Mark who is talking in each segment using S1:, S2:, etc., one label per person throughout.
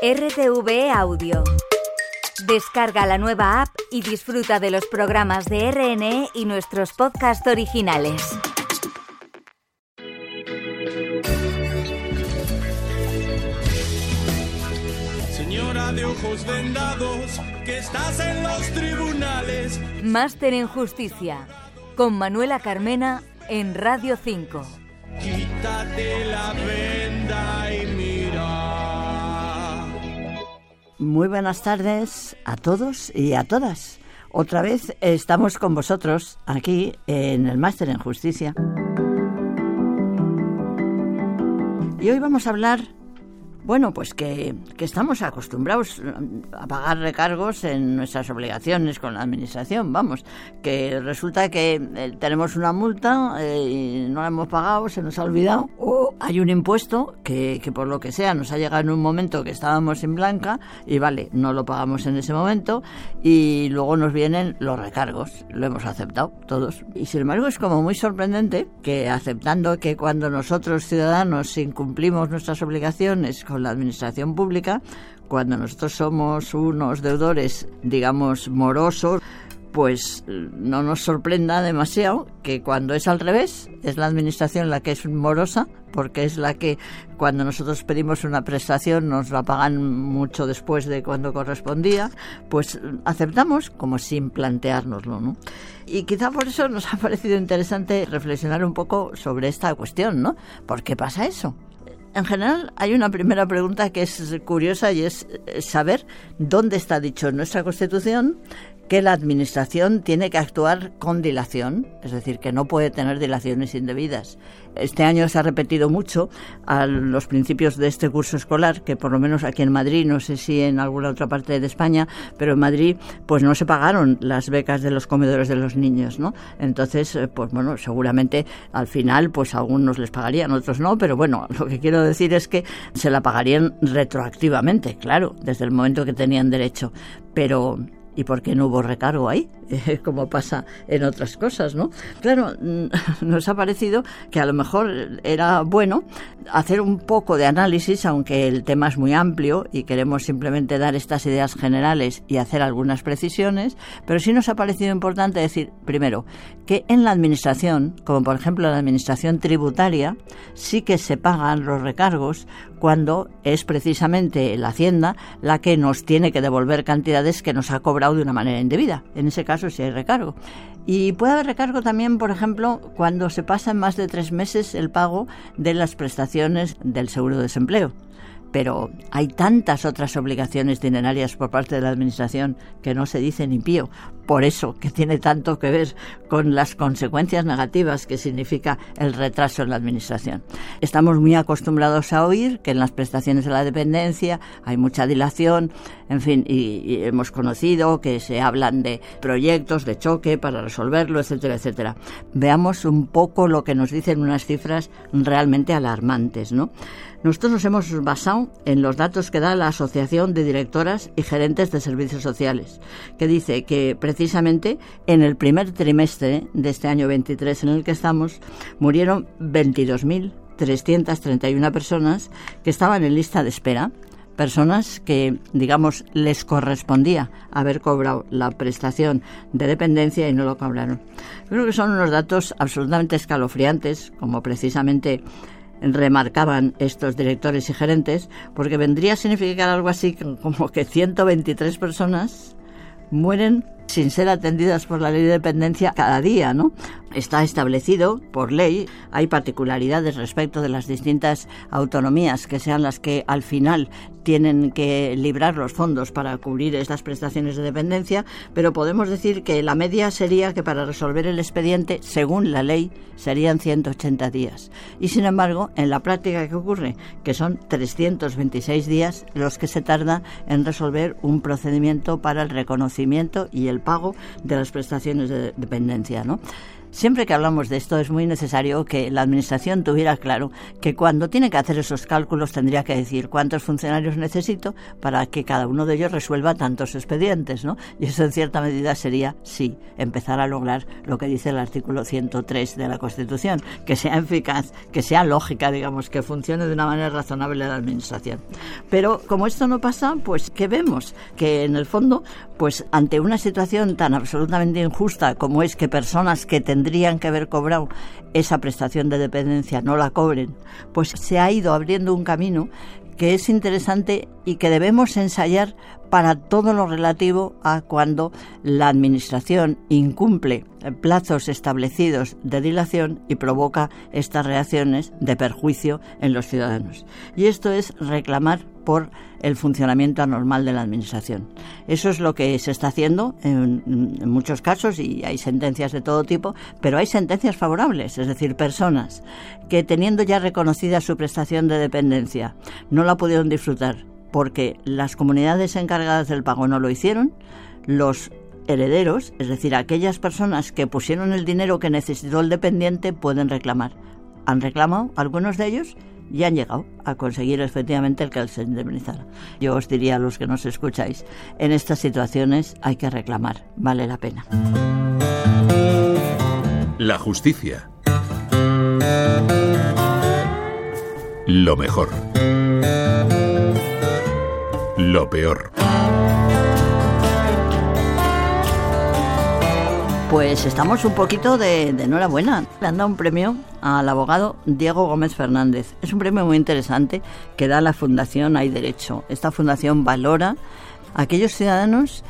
S1: RTV Audio. Descarga la nueva app y disfruta de los programas de RNE y nuestros podcasts originales.
S2: Señora de ojos vendados, que estás en los tribunales.
S1: Máster en Justicia, con Manuela Carmena en Radio 5.
S2: Quítate la venda
S3: Muy buenas tardes a todos y a todas. Otra vez estamos con vosotros aquí en el Máster en Justicia. Y hoy vamos a hablar bueno, pues que, estamos acostumbrados a pagar recargos en nuestras obligaciones con la Administración, vamos, que resulta que eh, tenemos una multa eh, y no la hemos pagado, se nos ha olvidado, o hay un impuesto que, que, por lo que sea nos ha llegado en un momento que estábamos en blanca y vale, no lo pagamos en ese momento y luego nos vienen los recargos, lo hemos aceptado todos. Y sin embargo es como muy sorprendente que aceptando que cuando nosotros ciudadanos incumplimos nuestras obligaciones la administración pública, cuando nosotros somos unos deudores, digamos, morosos, pues no nos sorprenda demasiado que cuando es al revés, es la administración la que es morosa, porque es la que cuando nosotros pedimos una prestación nos la pagan mucho después de cuando correspondía, pues aceptamos como sin planteárnoslo, ¿no? Y quizá por eso nos ha parecido interesante reflexionar un poco sobre esta cuestión, ¿no? ¿Por qué pasa eso? En general, hay una primera pregunta que es curiosa y es saber dónde está dicho nuestra Constitución que la Administración tiene que actuar con dilación, es decir, que no puede tener dilaciones indebidas. Este año se ha repetido mucho a los principios de este curso escolar, que por lo menos aquí en Madrid, no sé si en alguna otra parte de España, pero en Madrid pues no se pagaron las becas de los comedores de los niños, ¿no? Entonces, pues bueno, seguramente al final pues algunos les pagarían, otros no, pero bueno, lo que quiero decir es que se la pagarían retroactivamente, claro, desde el momento que tenían derecho, pero ¿Y por qué no hubo recargo ahí? Como pasa en otras cosas, ¿no? Claro, nos ha parecido que a lo mejor era bueno hacer un poco de análisis, aunque el tema es muy amplio y queremos simplemente dar estas ideas generales y hacer algunas precisiones, pero sí nos ha parecido importante decir, primero, que en la administración, como por ejemplo la administración tributaria, sí que se pagan los recargos cuando es precisamente la Hacienda la que nos tiene que devolver cantidades que nos ha cobrado de una manera indebida. En ese caso sí hay recargo. Y puede haber recargo también, por ejemplo, cuando se pasa en más de tres meses el pago de las prestaciones del seguro de desempleo pero hay tantas otras obligaciones dinerarias por parte de la Administración que no se dice ni pío. Por eso que tiene tanto que ver con las consecuencias negativas que significa el retraso en la Administración. Estamos muy acostumbrados a oír que en las prestaciones de la dependencia hay mucha dilación, en fin, y, y hemos conocido que se hablan de proyectos de choque para resolverlo, etcétera, etcétera. Veamos un poco lo que nos dicen unas cifras realmente alarmantes, ¿no? Nosotros nos hemos basado en los datos que da la Asociación de Directoras y Gerentes de Servicios Sociales, que dice que precisamente en el primer trimestre de este año 23 en el que estamos murieron 22.331 personas que estaban en lista de espera personas que, digamos, les correspondía haber cobrado la prestación de dependencia y no lo cobraron. Creo que son unos datos absolutamente escalofriantes, como precisamente remarcaban estos directores y gerentes, porque vendría a significar algo así como que 123 personas mueren sin ser atendidas por la ley de dependencia cada día, ¿no? Está establecido por ley, hay particularidades respecto de las distintas autonomías que sean las que al final tienen que librar los fondos para cubrir estas prestaciones de dependencia, pero podemos decir que la media sería que para resolver el expediente, según la ley, serían 180 días. Y sin embargo, en la práctica, ¿qué ocurre? Que son 326 días los que se tarda en resolver un procedimiento para el reconocimiento y el pago de las prestaciones de dependencia, ¿no? Siempre que hablamos de esto es muy necesario que la Administración tuviera claro que cuando tiene que hacer esos cálculos tendría que decir cuántos funcionarios necesito para que cada uno de ellos resuelva tantos expedientes, ¿no? Y eso en cierta medida sería, sí, empezar a lograr lo que dice el artículo 103 de la Constitución, que sea eficaz, que sea lógica, digamos, que funcione de una manera razonable la Administración. Pero como esto no pasa, pues ¿qué vemos? Que en el fondo, pues ante una situación tan absolutamente injusta como es que personas que tendrían que haber cobrado esa prestación de dependencia no la cobren, pues se ha ido abriendo un camino que es interesante y que debemos ensayar para todo lo relativo a cuando la Administración incumple plazos establecidos de dilación y provoca estas reacciones de perjuicio en los ciudadanos. Y esto es reclamar por el funcionamiento anormal de la Administración. Eso es lo que se está haciendo en, muchos casos y hay sentencias de todo tipo, pero hay sentencias favorables, es decir, personas que teniendo ya reconocida su prestación de dependencia no la pudieron disfrutar porque las comunidades encargadas del pago no lo hicieron, los herederos, es decir, aquellas personas que pusieron el dinero que necesitó el dependiente, pueden reclamar. Han reclamado algunos de ellos y han llegado a conseguir efectivamente el que se indemnizara. Yo os diría a los que nos escucháis, en estas situaciones hay que reclamar, vale la pena.
S4: La justicia. Lo mejor lo peor.
S3: Pues estamos un poquito de, de, enhorabuena. Le han dado un premio al abogado Diego Gómez Fernández. Es un premio muy interesante que da la Fundación Hay Derecho. Esta fundación valora a aquellos ciudadanos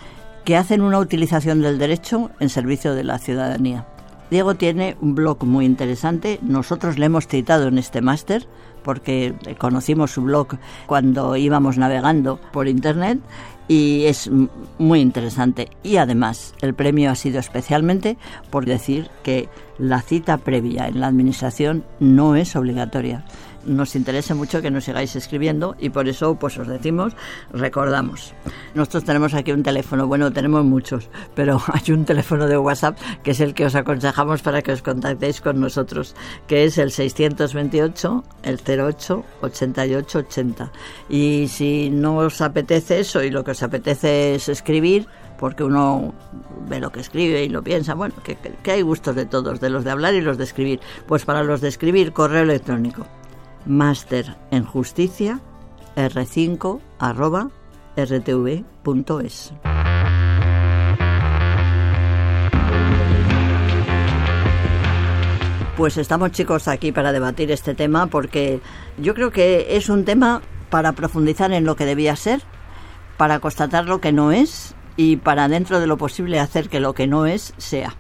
S3: que hacen una utilización del derecho en servicio de la ciudadanía. Diego tiene un blog muy interesante. Nosotros le hemos citado en este máster porque conocimos su blog cuando íbamos navegando por internet y es muy interesante. Y además, el premio ha sido especialmente por decir que la cita previa en la administración no es obligatoria nos interesa mucho que nos sigáis escribiendo y por eso pues os decimos, recordamos. Nosotros tenemos aquí un teléfono, bueno, tenemos muchos, pero hay un teléfono de WhatsApp que es el que os aconsejamos para que os contactéis con nosotros, que es el 628 el 08 88 80. Y si no os apetece eso y lo que os apetece es escribir, porque uno ve lo que escribe y lo piensa, bueno, que, que, hay gustos de todos, de los de hablar y los de escribir. Pues para los de escribir, correo electrónico, máster en justicia r5 arroba rtv.es. Pues estamos chicos aquí para debatir este tema porque yo creo que es un tema para profundizar en lo que debía ser, para constatar lo que no es y para dentro de lo posible hacer que lo que no es sea.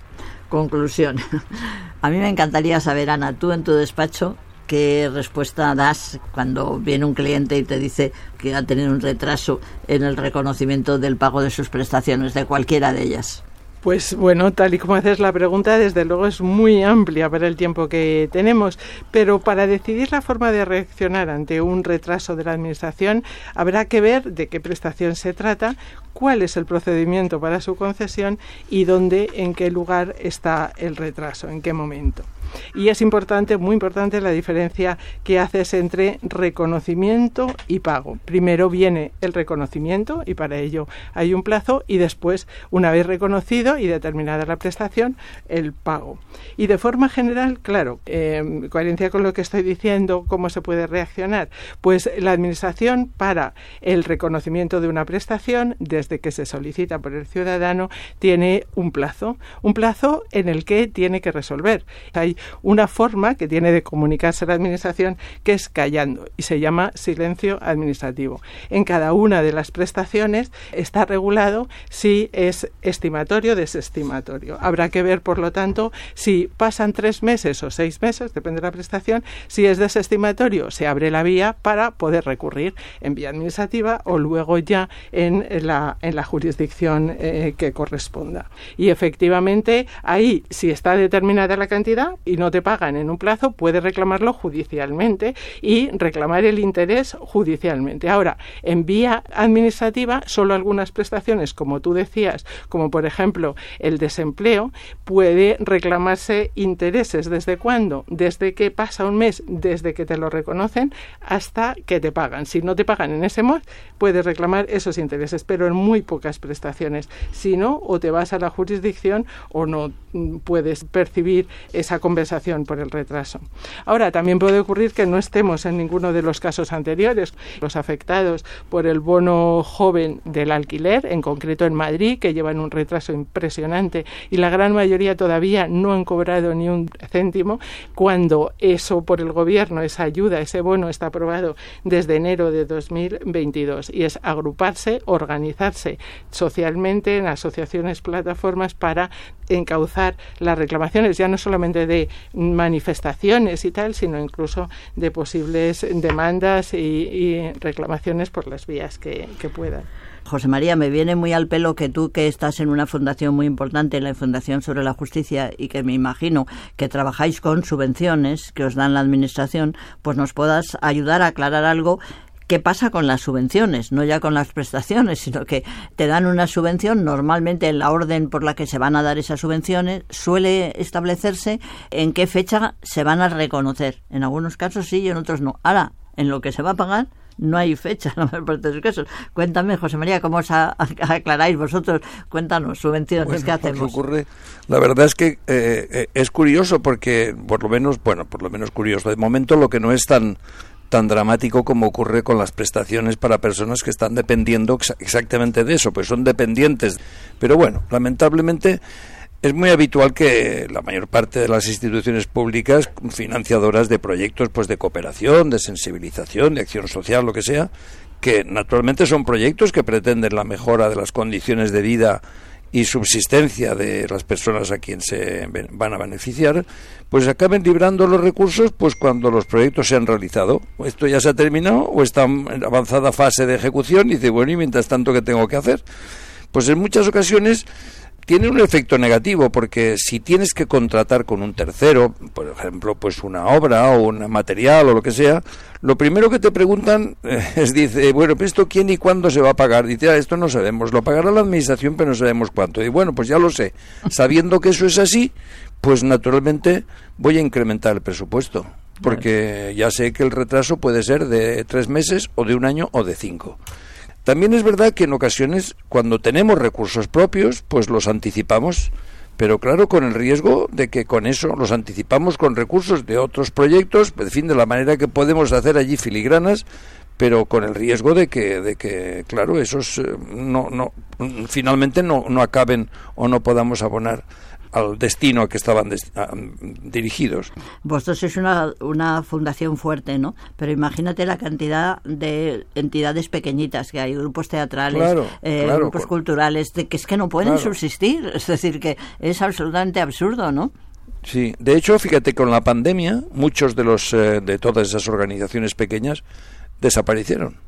S3: Conclusión. A mí me encantaría saber, Ana, tú en tu despacho, ¿Qué respuesta das cuando viene un cliente y te dice que ha tenido un retraso en el reconocimiento del pago de sus prestaciones, de cualquiera de ellas?
S5: Pues bueno, tal y como haces la pregunta, desde luego es muy amplia para el tiempo que tenemos, pero para decidir la forma de reaccionar ante un retraso de la Administración habrá que ver de qué prestación se trata, cuál es el procedimiento para su concesión y dónde, en qué lugar está el retraso, en qué momento. Y es importante, muy importante, la diferencia que haces entre reconocimiento y pago. Primero viene el reconocimiento y para ello hay un plazo y después, una vez reconocido y determinada la prestación, el pago. Y de forma general, claro, en coherencia con lo que estoy diciendo, ¿cómo se puede reaccionar? Pues la Administración para el reconocimiento de una prestación, desde que se solicita por el ciudadano, tiene un plazo, un plazo en el que tiene que resolver. Hay una forma que tiene de comunicarse la Administración que es callando y se llama silencio administrativo. En cada una de las prestaciones está regulado si es estimatorio o desestimatorio. Habrá que ver, por lo tanto, si pasan tres meses o seis meses, depende de la prestación, si es desestimatorio, se abre la vía para poder recurrir en vía administrativa o luego ya en la, en la jurisdicción eh, que corresponda. Y efectivamente, ahí, si está determinada la cantidad, y no te pagan en un plazo, puedes reclamarlo judicialmente y reclamar el interés judicialmente. Ahora, en vía administrativa, solo algunas prestaciones, como tú decías, como por ejemplo el desempleo, puede reclamarse intereses. ¿Desde cuándo? Desde que pasa un mes, desde que te lo reconocen hasta que te pagan. Si no te pagan en ese mes, puedes reclamar esos intereses, pero en muy pocas prestaciones. Si no, o te vas a la jurisdicción o no puedes percibir esa compensación por el retraso. Ahora, también puede ocurrir que no estemos en ninguno de los casos anteriores. Los afectados por el bono joven del alquiler, en concreto en Madrid, que llevan un retraso impresionante y la gran mayoría todavía no han cobrado ni un céntimo, cuando eso por el gobierno, esa ayuda, ese bono está aprobado desde enero de 2022 y es agruparse, organizarse socialmente en asociaciones, plataformas para encauzar las reclamaciones, ya no solamente de manifestaciones y tal, sino incluso de posibles demandas y, reclamaciones por las vías que, que puedan.
S3: José María, me viene muy al pelo que tú, que estás en una fundación muy importante, la Fundación sobre la Justicia, y que me imagino que trabajáis con subvenciones que os dan la Administración, pues nos puedas ayudar a aclarar algo ¿Qué pasa con las subvenciones? No ya con las prestaciones, sino que te dan una subvención. Normalmente en la orden por la que se van a dar esas subvenciones suele establecerse en qué fecha se van a reconocer. En algunos casos sí y en otros no. Ahora, en lo que se va a pagar, no hay fecha en la mayor parte de los casos. Cuéntame, José María, cómo os aclaráis vosotros. Cuéntanos, subvenciones, ¿qué hacemos?
S6: ocurre, la verdad es que eh, eh, es curioso porque, por lo menos, bueno, por lo menos curioso, de momento lo que no es tan tan dramático como ocurre con las prestaciones para personas que están dependiendo exactamente de eso, pues son dependientes. Pero bueno, lamentablemente es muy habitual que la mayor parte de las instituciones públicas financiadoras de proyectos pues de cooperación, de sensibilización, de acción social, lo que sea, que naturalmente son proyectos que pretenden la mejora de las condiciones de vida y subsistencia de las personas a quien se van a beneficiar, pues acaben librando los recursos pues cuando los proyectos se han realizado. Esto ya se ha terminado o está en avanzada fase de ejecución y dice, bueno, ¿y mientras tanto qué tengo que hacer? Pues en muchas ocasiones tiene un efecto negativo porque si tienes que contratar con un tercero, por ejemplo, pues una obra o un material o lo que sea, lo primero que te preguntan es dice, bueno, pues esto quién y cuándo se va a pagar. Dice, ah, esto no sabemos, lo pagará la administración, pero no sabemos cuánto. Y bueno, pues ya lo sé. Sabiendo que eso es así, pues naturalmente voy a incrementar el presupuesto, porque ya sé que el retraso puede ser de tres meses o de un año o de cinco. También es verdad que en ocasiones, cuando tenemos recursos propios, pues los anticipamos, pero claro, con el riesgo de que con eso los anticipamos con recursos de otros proyectos, en fin, de la manera que podemos hacer allí filigranas, pero con el riesgo de que, de que claro, esos eh, no, no, finalmente no, no acaben o no podamos abonar al destino a que estaban dirigidos.
S3: Vosotros sois una, una fundación fuerte, ¿no? Pero imagínate la cantidad de entidades pequeñitas que hay, grupos teatrales, eh, grupos culturales, de que es que no pueden subsistir. Es decir, que es absolutamente absurdo, ¿no?
S6: Sí, de hecho, fíjate, con la pandemia, muchos de los eh, de todas esas organizaciones pequeñas desaparecieron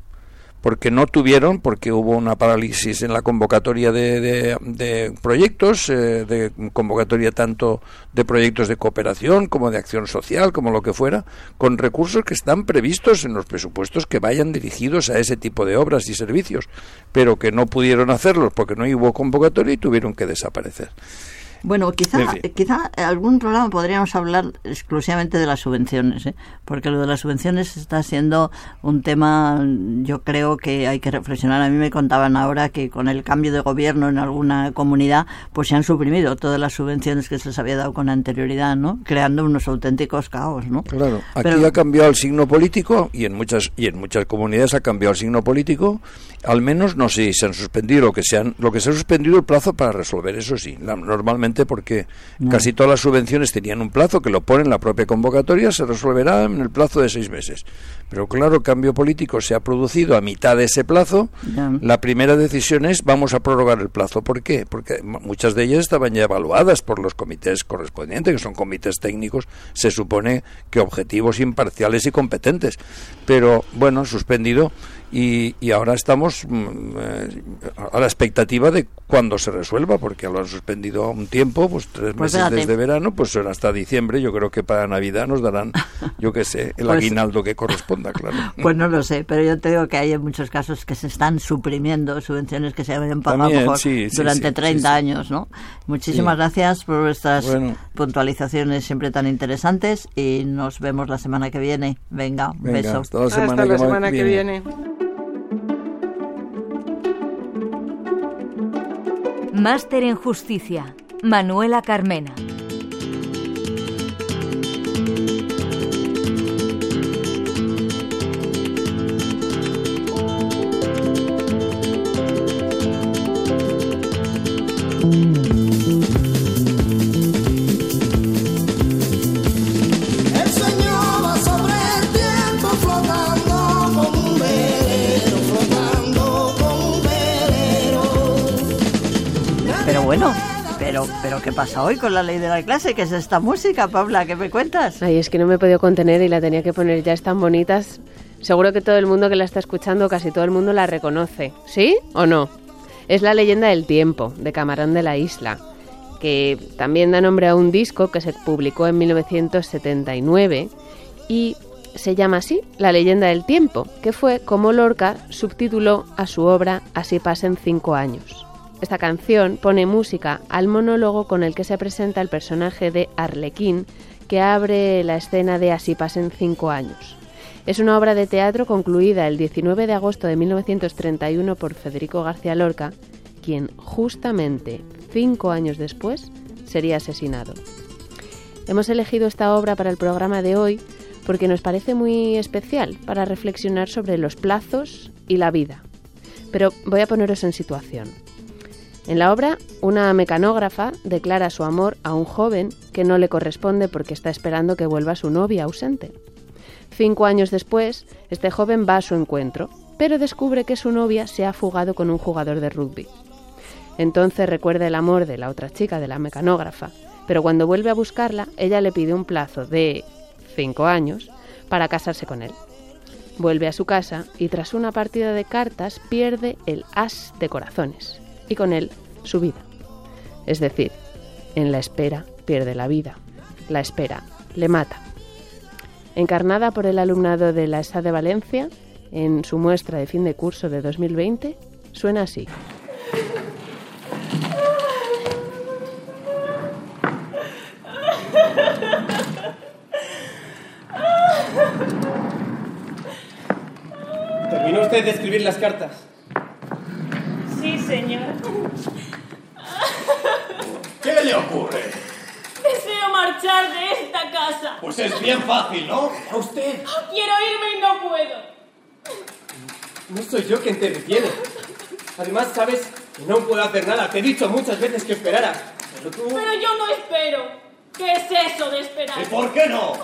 S6: porque no tuvieron, porque hubo una parálisis en la convocatoria de, de, proyectos, eh, de convocatoria tanto de proyectos de cooperación como de acción social, como lo que fuera, con recursos que están previstos en los presupuestos que vayan dirigidos a ese tipo de obras y servicios, pero que no pudieron hacerlos porque no hubo convocatoria y tuvieron que desaparecer.
S3: Bueno, quizá, quizá algún programa podríamos hablar exclusivamente de las subvenciones, ¿eh? porque lo de las subvenciones está siendo un tema, yo creo que hay que reflexionar. A mí me contaban ahora que con el cambio de gobierno en alguna comunidad, pues se han suprimido todas las subvenciones que se les había dado con anterioridad, ¿no? Creando unos auténticos caos, ¿no?
S6: Claro, aquí ha cambiado el signo político y en muchas y en muchas comunidades ha cambiado el signo político. Al menos no sé si se han suspendido lo que se han, lo que se ha suspendido el plazo para resolver, eso sí. normalmente porque casi todas las subvenciones tenían un plazo que lo pone en la propia convocatoria, se resolverá en el plazo de seis meses. Pero claro, el cambio político se ha producido a mitad de ese plazo. La primera decisión es vamos a prorrogar el plazo. ¿Por qué? Porque muchas de ellas estaban ya evaluadas por los comités correspondientes, que son comités técnicos, se supone que objetivos imparciales y competentes. Pero bueno, suspendido y, y ahora estamos mm, eh, a la expectativa de cuándo se resuelva, porque lo han suspendido un tiempo tiempo, pues tres
S3: Pues
S6: meses
S3: fíjate.
S6: desde verano, pues son hasta diciembre. Yo creo que para Navidad nos darán, yo qué sé, el
S3: Pues-
S6: aguinaldo que corresponda, claro.
S3: Pues no lo sé, pero yo te digo que hay en muchos casos que se están suprimiendo subvenciones que se habían pagado a lo
S6: También,
S3: mejor
S6: sí, sí,
S3: durante
S6: sí,
S3: 30
S6: sí, sí.
S3: años, ¿no? Muchísimas
S6: Sí.
S3: gracias por vuestras
S6: Bueno.
S3: puntualizaciones siempre tan interesantes y nos vemos la semana que viene. Venga, un
S6: Venga,
S3: beso.
S6: hasta la semana,
S5: Hasta la
S6: que,
S5: semana que viene.
S1: Máster en Justicia. Manuela Carmena.
S3: Pero, ¿qué pasa hoy con la ley de la clase? ¿Qué es esta música, Paula? ¿Qué me cuentas?
S7: Ay, es que no me he podido contener y la tenía que poner. Ya están bonitas. Seguro que todo el mundo que la está escuchando, casi todo el mundo la reconoce. ¿Sí o no? Es la leyenda del tiempo, de Camarón de la Isla, que también da nombre a un disco que se publicó en 1979 y se llama así, La leyenda del tiempo, que fue como Lorca subtituló a su obra Así pasen cinco años. Esta canción pone música al monólogo con el que se presenta el personaje de Arlequín, que abre la escena de Así pasen cinco años. Es una obra de teatro concluida el 19 de agosto de 1931 por Federico García Lorca, quien justamente cinco años después sería asesinado. Hemos elegido esta obra para el programa de hoy porque nos parece muy especial para reflexionar sobre los plazos y la vida. Pero voy a poneros en situación. En la obra, una mecanógrafa declara su amor a un joven que no le corresponde porque está esperando que vuelva su novia ausente. Cinco años después, este joven va a su encuentro, pero descubre que su novia se ha fugado con un jugador de rugby. Entonces recuerda el amor de la otra chica, de la mecanógrafa, pero cuando vuelve a buscarla, ella le pide un plazo de cinco años para casarse con él. Vuelve a su casa y tras una partida de cartas pierde el as de corazones y con él su vida. Es decir, en la espera pierde la vida. La espera le mata. Encarnada por el alumnado de la ESA de Valencia, en su muestra de fin de curso de 2020, suena así.
S8: ¿Terminó usted de escribir las cartas?
S9: Señor.
S2: ¿Qué le ocurre?
S9: Deseo marchar de esta casa.
S2: Pues es bien fácil, ¿no?
S8: ¿A usted?
S9: Quiero irme y no puedo.
S8: No soy yo quien te detiene. Además, sabes que no puedo hacer nada. Te he dicho muchas veces que esperaras. Pero tú...
S9: Pero yo no espero. ¿Qué es eso de esperar?
S2: ¿Y por qué no?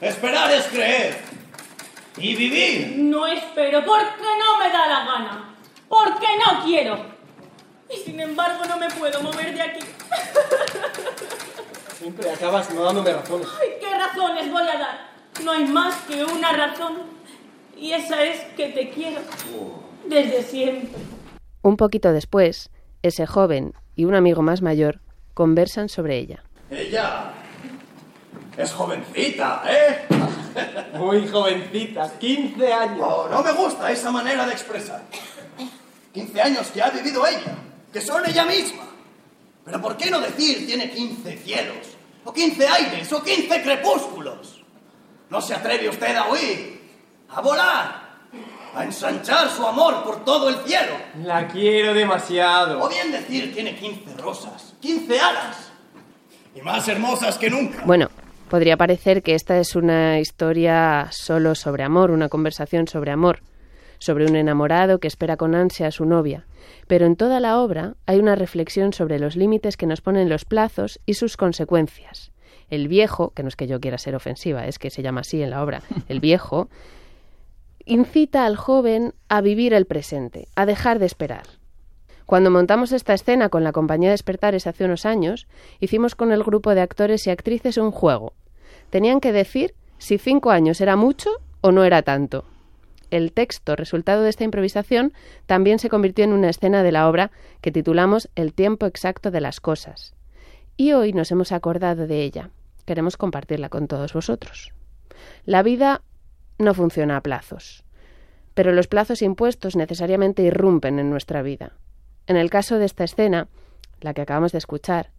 S2: Esperar es creer. Y vivir.
S9: No espero porque no me da la gana. Porque no quiero. Y sin embargo no me puedo mover de aquí.
S8: Siempre acabas no dándome razones.
S9: Ay, ¿Qué razones voy a dar? No hay más que una razón. Y esa es que te quiero. Desde siempre.
S7: Un poquito después, ese joven y un amigo más mayor conversan sobre ella.
S2: Ella es jovencita, ¿eh?
S8: Muy jovencita, 15 años.
S2: Oh, no me gusta esa manera de expresar. 15 años que ha vivido ella, que son ella misma. Pero ¿por qué no decir tiene 15 cielos? O 15 aires, o 15 crepúsculos. ¿No se atreve usted a huir? ¿A volar? ¿A ensanchar su amor por todo el cielo?
S8: La quiero demasiado.
S2: O bien decir tiene 15 rosas, 15 alas. Y más hermosas que nunca.
S7: Bueno, podría parecer que esta es una historia solo sobre amor, una conversación sobre amor, sobre un enamorado que espera con ansia a su novia. Pero en toda la obra hay una reflexión sobre los límites que nos ponen los plazos y sus consecuencias. El viejo, que no es que yo quiera ser ofensiva, es que se llama así en la obra, el viejo, incita al joven a vivir el presente, a dejar de esperar. Cuando montamos esta escena con la compañía Despertares hace unos años, hicimos con el grupo de actores y actrices un juego. Tenían que decir si cinco años era mucho o no era tanto. El texto, resultado de esta improvisación, también se convirtió en una escena de la obra que titulamos El tiempo exacto de las cosas. y hoy nos hemos acordado de ella. Queremos compartirla con todos vosotros. La vida no funciona a plazos, pero los plazos impuestos necesariamente irrumpen en nuestra vida. En el caso de esta escena, la que acabamos de escuchar,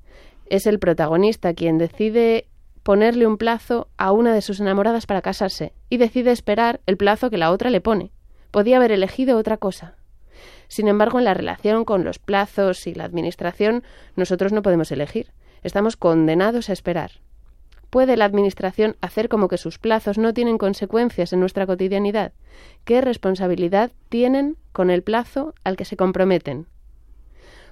S7: es el protagonista quien decide ponerle un plazo a una de sus enamoradas para casarse y decide esperar el plazo que la otra le pone. Podía haber elegido otra cosa. Sin embargo, en la relación con los plazos y la administración, nosotros no podemos elegir. Estamos condenados a esperar. ¿Puede la Administración hacer como que sus plazos no tienen consecuencias en nuestra cotidianidad? ¿Qué responsabilidad tienen con el plazo al que se comprometen?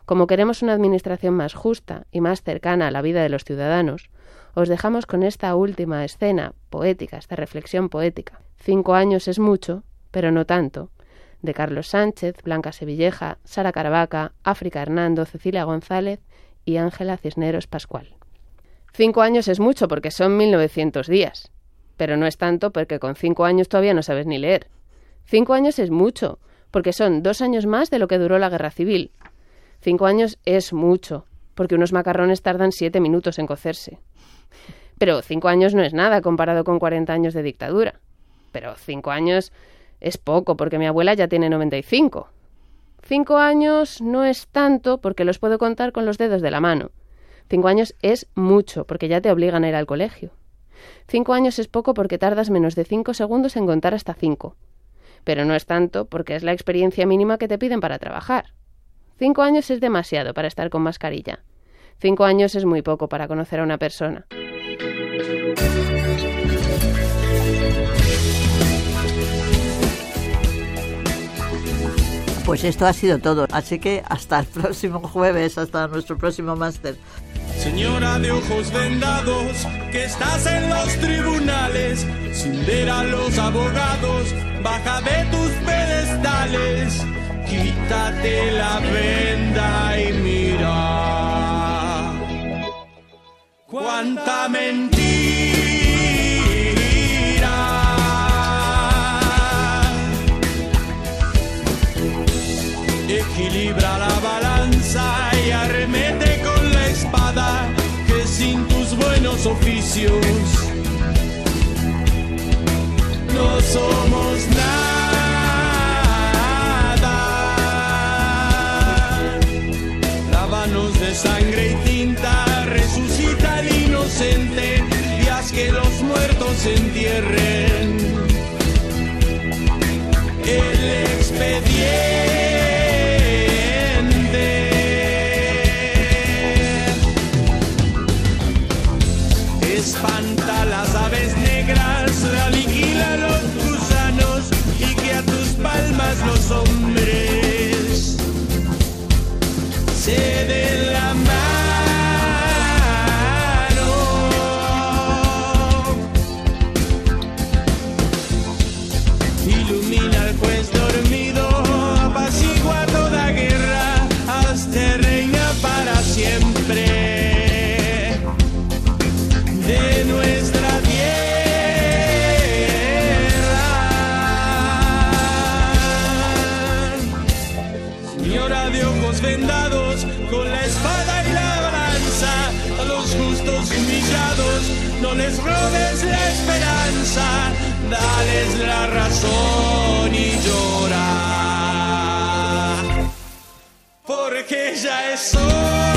S7: Como queremos una Administración más justa y más cercana a la vida de los ciudadanos, os dejamos con esta última escena poética, esta reflexión poética. Cinco años es mucho, pero no tanto, de Carlos Sánchez, Blanca Sevilleja, Sara Caravaca, África Hernando, Cecilia González y Ángela Cisneros Pascual. Cinco años es mucho porque son 1900 días, pero no es tanto porque con cinco años todavía no sabes ni leer. Cinco años es mucho porque son dos años más de lo que duró la guerra civil. Cinco años es mucho porque unos macarrones tardan siete minutos en cocerse. Pero cinco años no es nada comparado con 40 años de dictadura. Pero cinco años es poco porque mi abuela ya tiene 95. Cinco años no es tanto porque los puedo contar con los dedos de la mano. Cinco años es mucho, porque ya te obligan a ir al colegio. Cinco años es poco porque tardas menos de cinco segundos en contar hasta cinco. Pero no es tanto porque es la experiencia mínima que te piden para trabajar. Cinco años es demasiado para estar con mascarilla. Cinco años es muy poco para conocer a una persona.
S3: Pues esto ha sido todo, así que hasta el próximo jueves, hasta nuestro próximo máster.
S10: Señora de ojos vendados, que estás en los tribunales, sin ver a los abogados, baja de tus pedestales, quítate la venda y mira. Cuánta mentira. Equilibra la balanza y arremete con la espada que sin tus buenos oficios no somos se entierren. Señora de ojos vendados, con la espada y la balanza, a los justos humillados, no les robes la esperanza, dales la razón y llora. Porque ya es hora.